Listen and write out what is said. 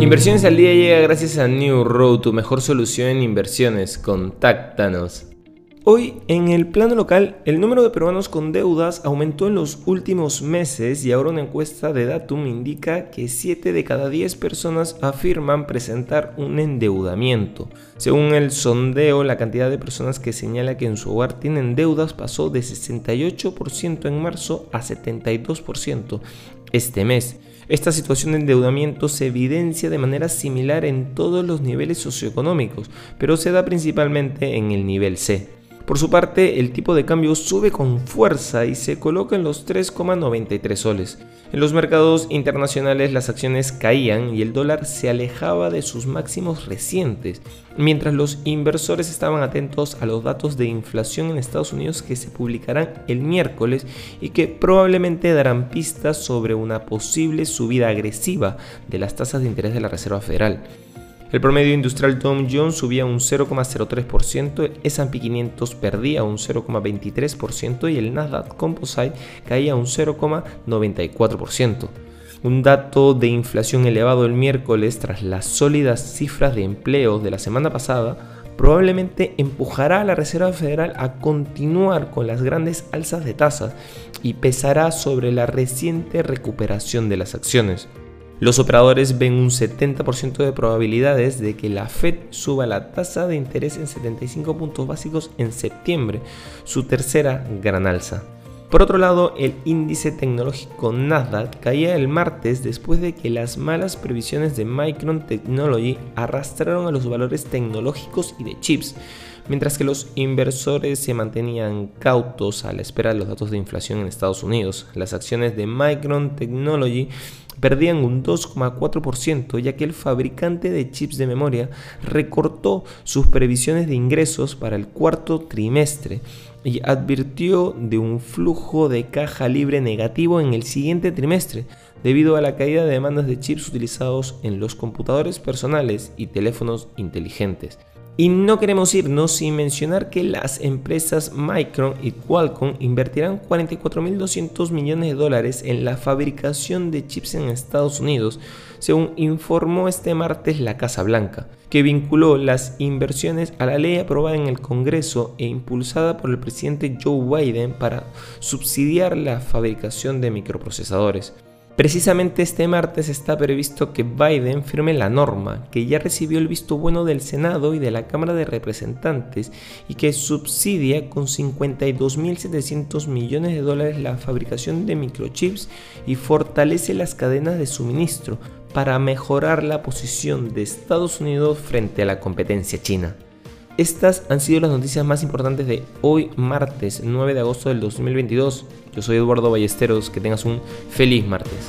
Inversiones al día llega gracias a New Road, tu mejor solución en inversiones. Contáctanos. Hoy, en el plano local, el número de peruanos con deudas aumentó en los últimos meses y ahora una encuesta de Datum indica que 7 de cada 10 personas afirman presentar un endeudamiento. Según el sondeo, la cantidad de personas que señala que en su hogar tienen deudas pasó de 68% en marzo a 72% este mes. Esta situación de endeudamiento se evidencia de manera similar en todos los niveles socioeconómicos, pero se da principalmente en el nivel C. Por su parte, el tipo de cambio sube con fuerza y se coloca en los 3,93 soles. En los mercados internacionales las acciones caían y el dólar se alejaba de sus máximos recientes, mientras los inversores estaban atentos a los datos de inflación en Estados Unidos que se publicarán el miércoles y que probablemente darán pistas sobre una posible subida agresiva de las tasas de interés de la Reserva Federal. El promedio industrial Dow Jones subía un 0,03%, el S&P 500 perdía un 0,23% y el Nasdaq Composite caía un 0,94%. Un dato de inflación elevado el miércoles tras las sólidas cifras de empleo de la semana pasada probablemente empujará a la Reserva Federal a continuar con las grandes alzas de tasas y pesará sobre la reciente recuperación de las acciones. Los operadores ven un 70% de probabilidades de que la Fed suba la tasa de interés en 75 puntos básicos en septiembre, su tercera gran alza. Por otro lado, el índice tecnológico Nasdaq caía el martes después de que las malas previsiones de Micron Technology arrastraron a los valores tecnológicos y de chips, mientras que los inversores se mantenían cautos a la espera de los datos de inflación en Estados Unidos. Las acciones de Micron Technology perdían un 2,4% ya que el fabricante de chips de memoria recortó sus previsiones de ingresos para el cuarto trimestre y advirtió de un flujo de caja libre negativo en el siguiente trimestre debido a la caída de demandas de chips utilizados en los computadores personales y teléfonos inteligentes. Y no queremos irnos sin mencionar que las empresas Micron y Qualcomm invertirán 44.200 millones de dólares en la fabricación de chips en Estados Unidos, según informó este martes la Casa Blanca, que vinculó las inversiones a la ley aprobada en el Congreso e impulsada por el presidente Joe Biden para subsidiar la fabricación de microprocesadores. Precisamente este martes está previsto que Biden firme la norma, que ya recibió el visto bueno del Senado y de la Cámara de Representantes y que subsidia con 52.700 millones de dólares la fabricación de microchips y fortalece las cadenas de suministro para mejorar la posición de Estados Unidos frente a la competencia china. Estas han sido las noticias más importantes de hoy martes 9 de agosto del 2022. Yo soy Eduardo Ballesteros, que tengas un feliz martes.